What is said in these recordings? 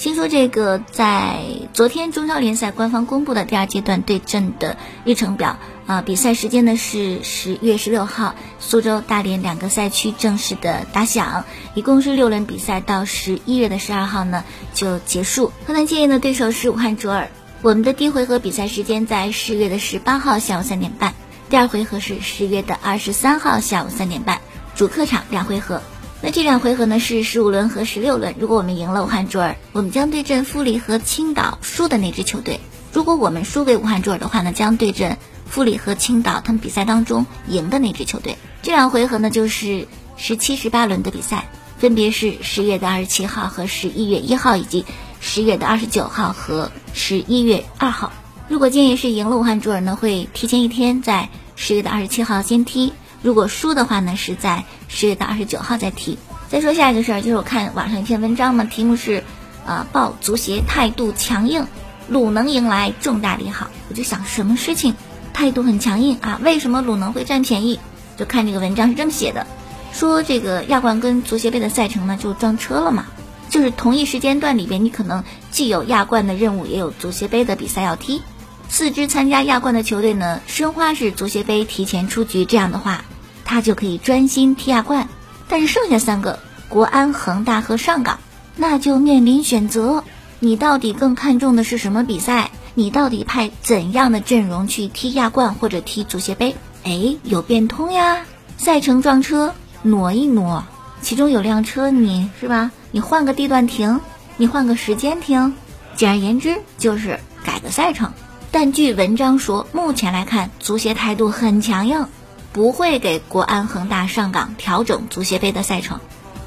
先说这个，在昨天中超联赛官方公布的第二阶段对阵的日程表啊，比赛时间呢是十月十六号，苏州、大连两个赛区正式的打响，一共是六轮比赛，到十一月的十二号呢就结束。河南建业的对手是武汉卓尔，我们的第一回合比赛时间在十月的十八号下午三点半，第二回合是十月的二十三号下午三点半，主客场两回合。那这两回合呢是十五轮和十六轮。如果我们赢了武汉卓尔，我们将对阵富力和青岛输的那支球队；如果我们输给武汉卓尔的话呢，将对阵富力和青岛他们比赛当中赢的那支球队。这两回合呢就是十七、十八轮的比赛，分别是十月的二十七号和十一月一号，以及十月的二十九号和十一月二号。如果建议是赢了武汉卓尔呢，会提前一天在十月的二十七号先踢。如果输的话呢，是在十月的二十九号再踢。再说下一个事儿，就是我看网上一篇文章嘛，题目是，呃，报足协态度强硬，鲁能迎来重大利好。我就想，什么事情态度很强硬啊？为什么鲁能会占便宜？就看这个文章是这么写的，说这个亚冠跟足协杯的赛程呢就撞车了嘛，就是同一时间段里边，你可能既有亚冠的任务，也有足协杯的比赛要踢。四支参加亚冠的球队呢，申花是足协杯提前出局，这样的话。他就可以专心踢亚冠，但是剩下三个国安、恒大和上港，那就面临选择：你到底更看重的是什么比赛？你到底派怎样的阵容去踢亚冠或者踢足协杯？哎，有变通呀！赛程撞车，挪一挪，其中有辆车，你是吧？你换个地段停，你换个时间停，简而言之就是改个赛程。但据文章说，目前来看，足协态度很强硬。不会给国安、恒大上港调整足协杯的赛程，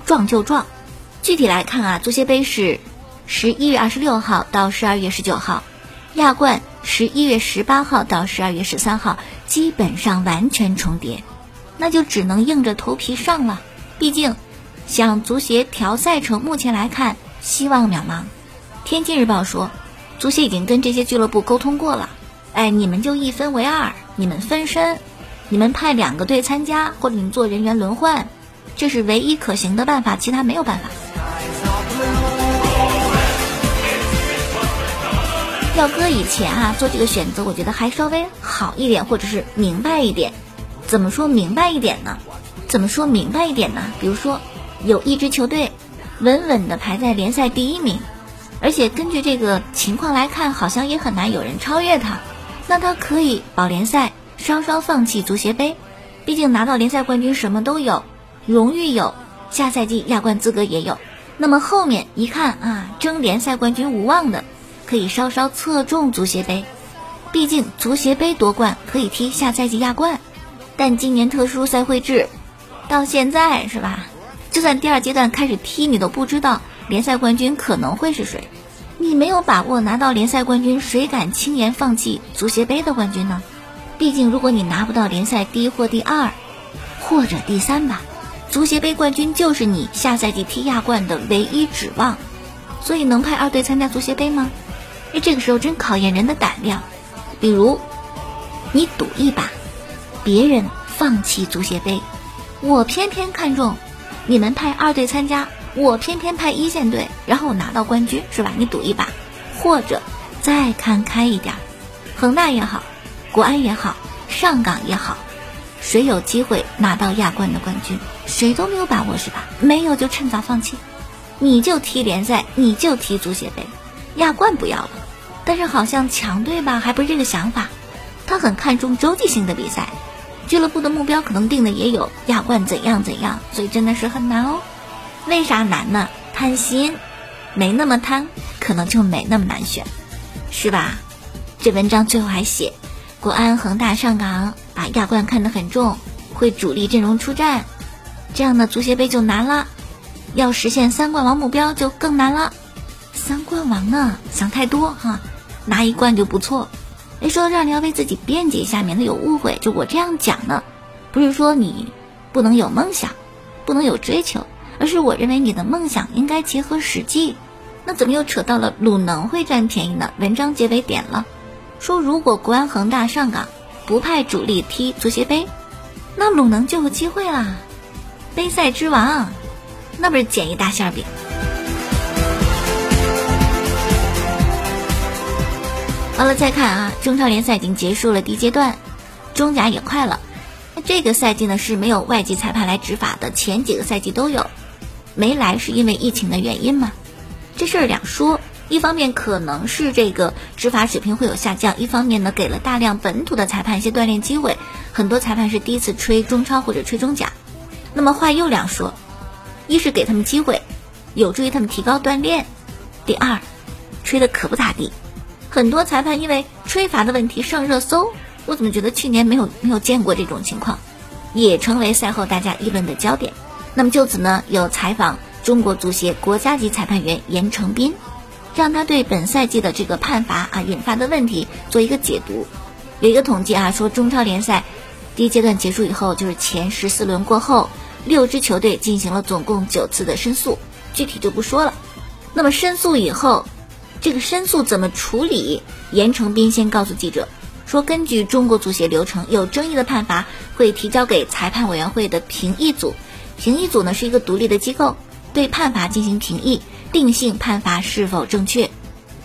撞就撞。具体来看啊，足协杯是十一月二十六号到十二月十九号，亚冠十一月十八号到十二月十三号，基本上完全重叠，那就只能硬着头皮上了。毕竟，想足协调赛程，目前来看希望渺茫。天津日报说，足协已经跟这些俱乐部沟通过了，哎，你们就一分为二，你们分身。你们派两个队参加，或者你们做人员轮换，这是唯一可行的办法，其他没有办法。要搁以前啊，做这个选择，我觉得还稍微好一点，或者是明白一点。怎么说明白一点呢？怎么说明白一点呢？比如说，有一支球队稳稳的排在联赛第一名，而且根据这个情况来看，好像也很难有人超越他，那他可以保联赛。稍稍放弃足协杯，毕竟拿到联赛冠军什么都有，荣誉有，下赛季亚冠资格也有。那么后面一看啊，争联赛冠军无望的，可以稍稍侧重足协杯，毕竟足协杯夺冠可以踢下赛季亚冠。但今年特殊赛会制，到现在是吧？就算第二阶段开始踢，你都不知道联赛冠军可能会是谁，你没有把握拿到联赛冠军，谁敢轻言放弃足协杯的冠军呢？毕竟，如果你拿不到联赛第一或第二，或者第三吧，足协杯冠军就是你下赛季踢亚冠的唯一指望。所以，能派二队参加足协杯吗？哎，这个时候真考验人的胆量。比如，你赌一把，别人放弃足协杯，我偏偏看中你们派二队参加，我偏偏派一线队，然后拿到冠军，是吧？你赌一把，或者再看开一点，恒大也好。国安也好，上港也好，谁有机会拿到亚冠的冠军，谁都没有把握，是吧？没有就趁早放弃，你就踢联赛，你就踢足协杯，亚冠不要了。但是好像强队吧，还不是这个想法，他很看重洲际性的比赛，俱乐部的目标可能定的也有亚冠怎样怎样，所以真的是很难哦。为啥难呢？贪心，没那么贪，可能就没那么难选，是吧？这文章最后还写。国安、恒大、上港把亚冠看得很重，会主力阵容出战，这样的足协杯就难了，要实现三冠王目标就更难了。三冠王呢？想太多哈，拿一冠就不错。哎，说到这儿，你要为自己辩解一下，免得有误会。就我这样讲呢，不是说你不能有梦想，不能有追求，而是我认为你的梦想应该结合实际。那怎么又扯到了鲁能会占便宜呢？文章结尾点了，说如果国安恒大上港不派主力踢足协杯，那鲁能就有机会啦，杯赛之王，那不是捡一大馅饼？完了，再看啊，中超联赛已经结束了第一阶段，中甲也快了。那这个赛季呢是没有外籍裁判来执法的，前几个赛季都有，没来是因为疫情的原因吗？这事儿两说，一方面可能是这个执法水平会有下降，一方面呢给了大量本土的裁判一些锻炼机会，很多裁判是第一次吹中超或者吹中甲。那么话又两说，一是给他们机会，有助于他们提高锻炼；第二，吹的可不咋地，很多裁判因为吹罚的问题上热搜，我怎么觉得去年没有没有见过这种情况，也成为赛后大家议论的焦点。那么就此呢，有采访。中国足协国家级裁判员严成斌，让他对本赛季的这个判罚啊引发的问题做一个解读。有一个统计啊，说中超联赛第一阶段结束以后，就是前十四轮过后，六支球队进行了总共九次的申诉，具体就不说了。那么申诉以后，这个申诉怎么处理？严成斌先告诉记者说，根据中国足协流程，有争议的判罚会提交给裁判委员会的评议组，评议组呢是一个独立的机构。对判罚进行评议，定性判罚是否正确，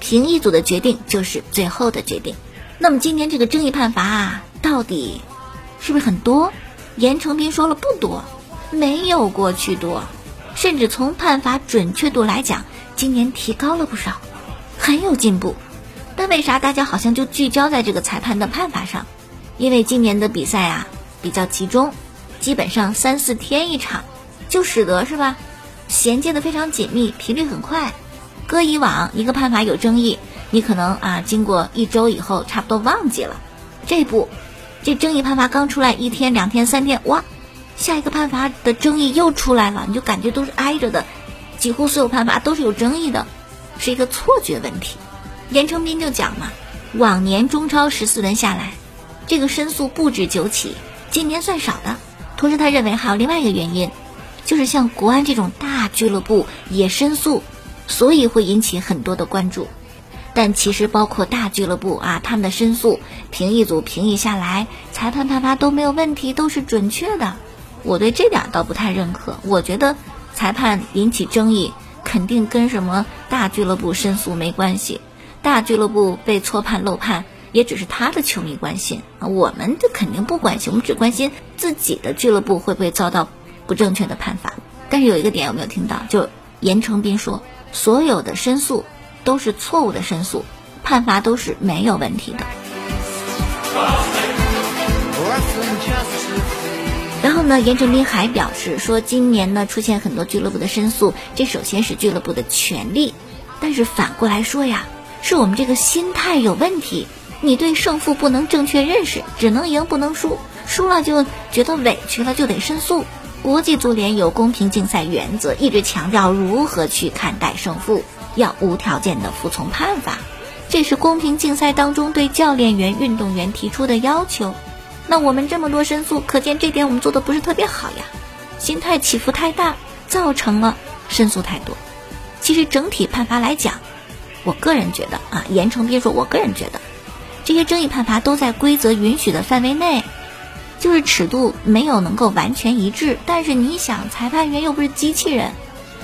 评议组的决定就是最后的决定。那么今年这个争议判罚啊，到底是不是很多？严成斌说了不多，没有过去多，甚至从判罚准确度来讲，今年提高了不少，很有进步。但为啥大家好像就聚焦在这个裁判的判罚上？因为今年的比赛啊比较集中，基本上三四天一场，就使得是吧？衔接的非常紧密，频率很快。搁以往一个判罚有争议，你可能啊经过一周以后差不多忘记了。这不，这争议判罚刚出来一天、两天、三天，哇，下一个判罚的争议又出来了，你就感觉都是挨着的，几乎所有判罚都是有争议的，是一个错觉问题。严成斌就讲嘛，往年中超十四轮下来，这个申诉不止九起，今年算少的。同时，他认为还有另外一个原因。就是像国安这种大俱乐部也申诉，所以会引起很多的关注。但其实包括大俱乐部啊，他们的申诉评议组评议下来，裁判判罚都没有问题，都是准确的。我对这点倒不太认可。我觉得裁判引起争议，肯定跟什么大俱乐部申诉没关系。大俱乐部被错判漏判，也只是他的球迷关心啊，我们这肯定不关心，我们只关心自己的俱乐部会不会遭到。不正确的判罚，但是有一个点有没有听到？就严成斌说，所有的申诉都是错误的申诉，判罚都是没有问题的。然后呢，严成斌还表示说，今年呢出现很多俱乐部的申诉，这首先是俱乐部的权利，但是反过来说呀，是我们这个心态有问题，你对胜负不能正确认识，只能赢不能输，输了就觉得委屈了，就得申诉。国际足联有公平竞赛原则，一直强调如何去看待胜负，要无条件的服从判罚，这是公平竞赛当中对教练员、运动员提出的要求。那我们这么多申诉，可见这点我们做的不是特别好呀，心态起伏太大，造成了申诉太多。其实整体判罚来讲，我个人觉得啊，严成斌说，我个人觉得，这些争议判罚都在规则允许的范围内。就是尺度没有能够完全一致，但是你想，裁判员又不是机器人，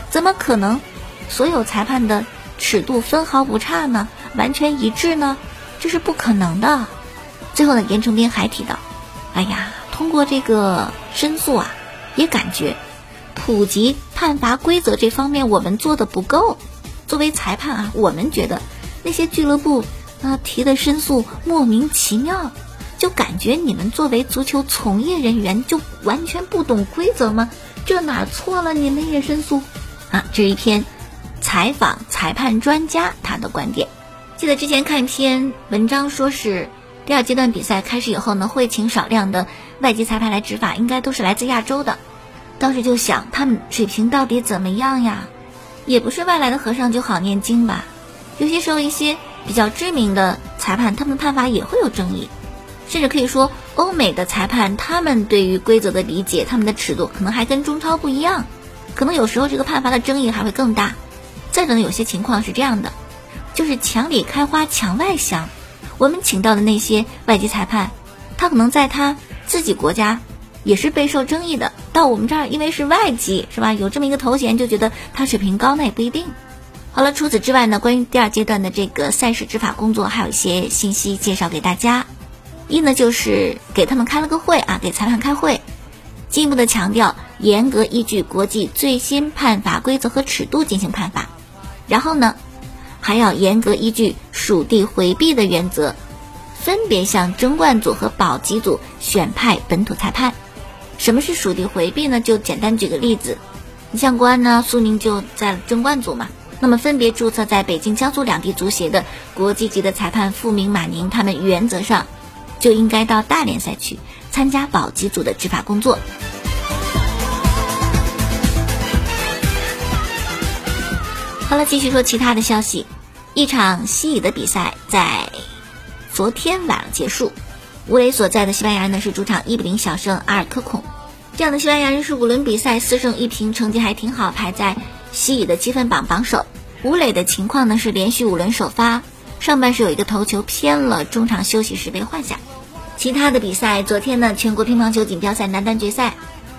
怎么可能所有裁判的尺度分毫不差呢？完全一致呢？这是不可能的。最后呢，严成斌还提到，哎呀，通过这个申诉啊，也感觉普及判罚规则这方面我们做的不够。作为裁判啊，我们觉得那些俱乐部啊提的申诉莫名其妙。就感觉你们作为足球从业人员就完全不懂规则吗？这哪错了？你们也申诉啊？这是一篇采访裁判专家他的观点。记得之前看一篇文章，说是第二阶段比赛开始以后呢，会请少量的外籍裁判来执法，应该都是来自亚洲的。当时就想，他们水平到底怎么样呀？也不是外来的和尚就好念经吧？有些时候一些比较知名的裁判，他们的判罚也会有争议。甚至可以说，欧美的裁判他们对于规则的理解，他们的尺度可能还跟中超不一样。可能有时候这个判罚的争议还会更大。再者呢，有些情况是这样的，就是墙里开花墙外香。我们请到的那些外籍裁判，他可能在他自己国家也是备受争议的。到我们这儿，因为是外籍，是吧？有这么一个头衔，就觉得他水平高，那也不一定。好了，除此之外呢，关于第二阶段的这个赛事执法工作，还有一些信息介绍给大家。一呢，就是给他们开了个会啊，给裁判开会，进一步的强调严格依据国际最新判罚规则和尺度进行判罚。然后呢，还要严格依据属地回避的原则，分别向争冠组和保级组选派本土裁判。什么是属地回避呢？就简单举个例子，你像国安呢，苏宁就在争冠组嘛。那么，分别注册在北京、江苏两地足协的国际级的裁判傅明、马宁，他们原则上就应该到大联赛去参加保级组的执法工作。好了，继续说其他的消息。一场西乙的比赛在昨天晚上结束，吴磊所在的西班牙呢是主场一比零小胜阿尔科孔。这样的西班牙人是五轮比赛四胜一平，成绩还挺好，排在。西乙的积分榜榜首，吴磊的情况呢是连续五轮首发，上半时有一个头球偏了，中场休息时被换下。其他的比赛，昨天呢全国乒乓球锦标赛男单决赛，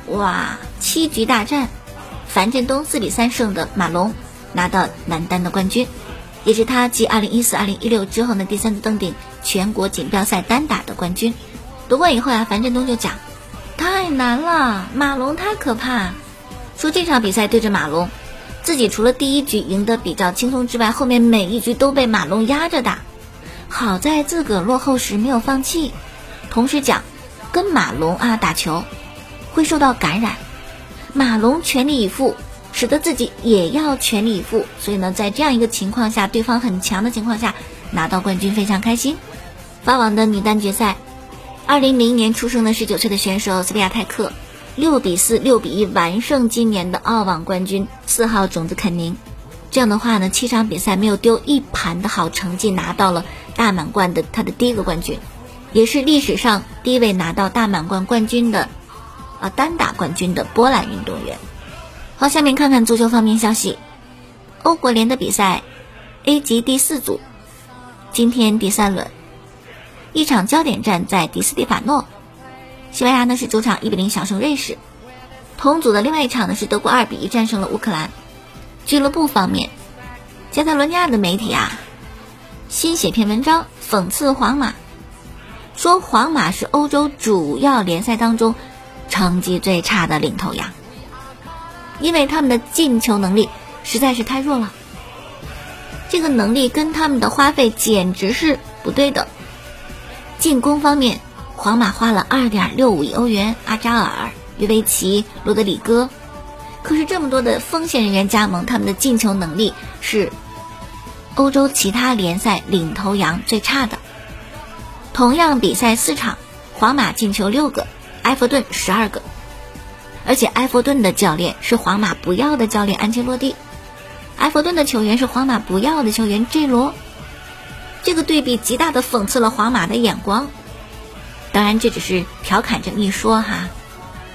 哇，七局大战，樊振东四比三胜的马龙拿到男单的冠军，也是他继二零一四、二零一六之后呢第三次登顶全国锦标赛单打的冠军。夺冠以后啊，樊振东就讲，太难了，马龙太可怕，说这场比赛对着马龙。自己除了第一局赢得比较轻松之外，后面每一局都被马龙压着打。好在自个落后时没有放弃。同时讲，跟马龙啊打球会受到感染。马龙全力以赴，使得自己也要全力以赴。所以呢，在这样一个情况下，对方很强的情况下拿到冠军，非常开心。法网的女单决赛，二零零年出生的十九岁的选手斯维亚泰克。六比四、六比一完胜今年的澳网冠军四号种子肯宁，这样的话呢，七场比赛没有丢一盘的好成绩，拿到了大满贯的他的第一个冠军，也是历史上第一位拿到大满贯冠军的啊单打冠军的波兰运动员。好，下面看看足球方面消息，欧国联的比赛，A 级第四组，今天第三轮，一场焦点战在迪斯蒂法诺。西班牙呢是主场一比零小胜瑞士，同组的另外一场呢是德国二比一战胜了乌克兰。俱乐部方面，加泰罗尼亚的媒体啊，新写篇文章讽刺皇马，说皇马是欧洲主要联赛当中成绩最差的领头羊，因为他们的进球能力实在是太弱了，这个能力跟他们的花费简直是不对的。进攻方面。皇马花了二点六五亿欧元，阿扎尔、约维奇、罗德里戈，可是这么多的锋线人员加盟，他们的进球能力是欧洲其他联赛领头羊最差的。同样比赛四场，皇马进球六个，埃弗顿十二个，而且埃弗顿的教练是皇马不要的教练安切洛蒂，埃弗顿的球员是皇马不要的球员 J 罗，这个对比极大的讽刺了皇马的眼光。当然，这只是调侃这么一说哈，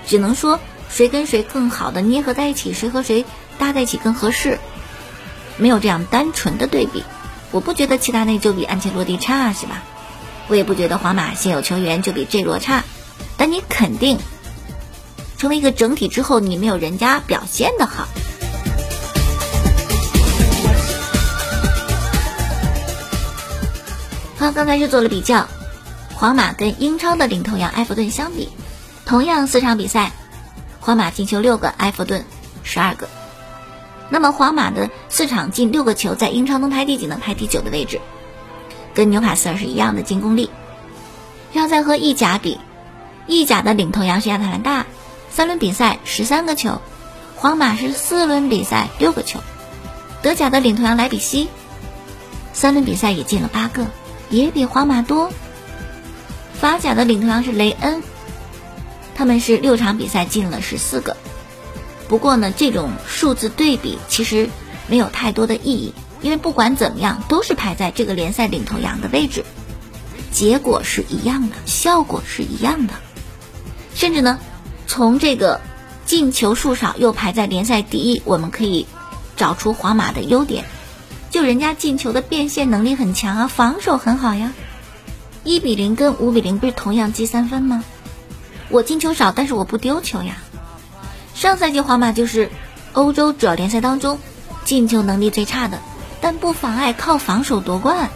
只能说谁跟谁更好的捏合在一起，谁和谁搭在一起更合适，没有这样单纯的对比。我不觉得齐达内就比安切洛蒂差，是吧？我也不觉得皇马现有球员就比 J 罗差，但你肯定成为一个整体之后，你没有人家表现的好。好，刚才是做了比较。皇马跟英超的领头羊埃弗顿相比，同样四场比赛，皇马进球六个，埃弗顿十二个。那么皇马的四场进六个球，在英超能排第几呢？排第九的位置，跟纽卡斯尔是一样的进攻力。要再和意甲比，意甲的领头羊是亚特兰大，三轮比赛十三个球，皇马是四轮比赛六个球。德甲的领头羊莱比锡，三轮比赛也进了八个，也比皇马多。法甲的领头羊是雷恩，他们是六场比赛进了十四个。不过呢，这种数字对比其实没有太多的意义，因为不管怎么样，都是排在这个联赛领头羊的位置，结果是一样的，效果是一样的。甚至呢，从这个进球数少又排在联赛第一，我们可以找出皇马的优点，就人家进球的变现能力很强啊，防守很好呀。一比零跟五比零不是同样积三分吗？我进球少，但是我不丢球呀。上赛季皇马就是欧洲主要联赛当中进球能力最差的，但不妨碍靠防守夺冠，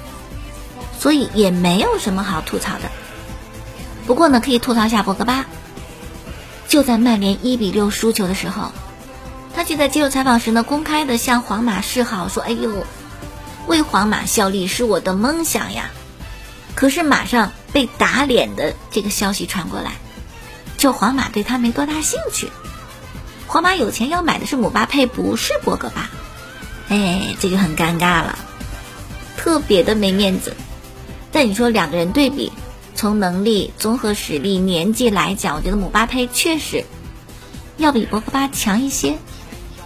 所以也没有什么好吐槽的。不过呢，可以吐槽一下博格巴。就在曼联一比六输球的时候，他却在接受采访时呢，公开的向皇马示好，说：“哎呦，为皇马效力是我的梦想呀。”可是马上被打脸的这个消息传过来，就皇马对他没多大兴趣。皇马有钱要买的是姆巴佩，不是博格巴。哎，这就很尴尬了，特别的没面子。但你说两个人对比。从能力、综合实力、年纪来讲，我觉得姆巴佩确实要比博格巴强一些。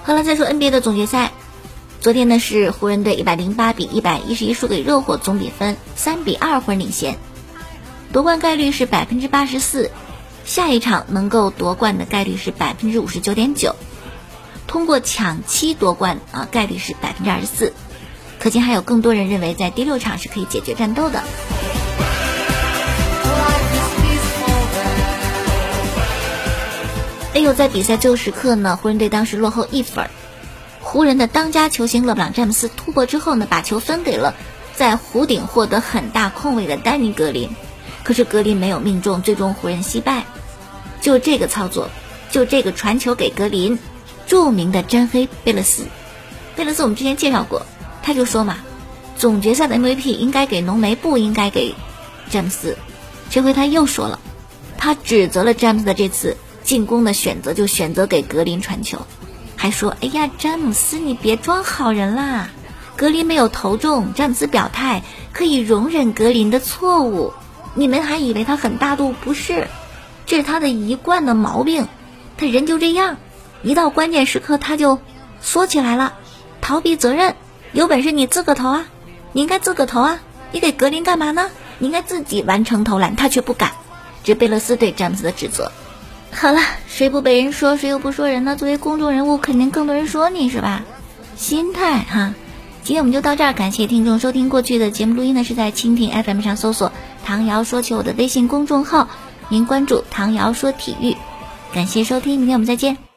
好了，再说 NBA 的总决赛，昨天呢是湖人队一百零八比一百一十一输给热火，总比分三比二湖人领先，夺冠概率是百分之八十四，下一场能够夺冠的概率是百分之五十九点九，通过抢七夺冠啊概率是百分之二十四，可见还有更多人认为在第六场是可以解决战斗的。哎呦，在比赛最后时刻呢，湖人队当时落后一分儿湖人的当家球星勒布朗詹姆斯突破之后呢，把球分给了在弧顶获得很大空位的丹尼格林，可是格林没有命中，最终湖人惜败。就这个操作，就这个传球给格林，著名的詹黑贝勒斯，贝勒斯我们之前介绍过，他就说嘛，总决赛的 MVP 应该给浓眉，不应该给詹姆斯。这回他又说了，他指责了詹姆斯的这次。进攻的选择就选择给格林传球，还说：“哎呀，詹姆斯，你别装好人啦！格林没有投中。”詹姆斯表态可以容忍格林的错误，你们还以为他很大度？不是，这是他的一贯的毛病。他人就这样，一到关键时刻他就缩起来了，逃避责任。有本事你自个投啊！你应该自个投啊！你给格林干嘛呢？你应该自己完成投篮，他却不敢。这贝勒斯对詹姆斯的指责。好了，谁不被人说，谁又不说人呢？作为公众人物，肯定更多人说你是吧？心态哈。今天我们就到这儿，感谢听众收听。过去的节目录音呢，是在蜻蜓 FM 上搜索“唐瑶说球”的微信公众号，您关注“唐瑶说体育”。感谢收听，明天我们再见。